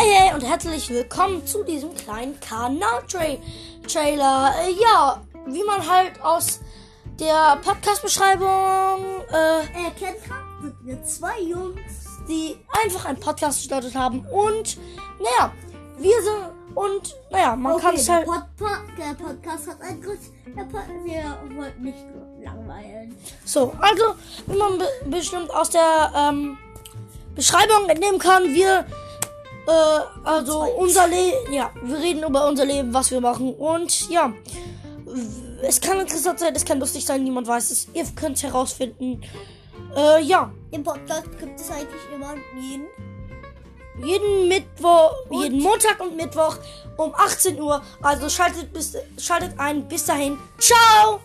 Hey hey und herzlich willkommen zu diesem kleinen Kanal-Trailer. Äh, ja, wie man halt aus der Podcast-Beschreibung äh, erkennen kann, sind wir zwei Jungs. die einfach einen Podcast gestartet haben und naja, wir sind und naja, man kann Okay, es der, halt Podpa der Podcast hat ein Pod wir wollten nicht langweilen. so, also wie man be bestimmt aus der ähm, Beschreibung entnehmen kann, wir äh, also unser Leben, ja, wir reden über unser Leben, was wir machen und ja, es kann interessant sein, es kann lustig sein, niemand weiß es. Ihr könnt es herausfinden. Äh, ja, Den Podcast gibt es eigentlich immer jeden. jeden Mittwoch, Und- jeden Montag und Mittwoch um 18 Uhr. Also schaltet bis, schaltet ein. Bis dahin. Ciao.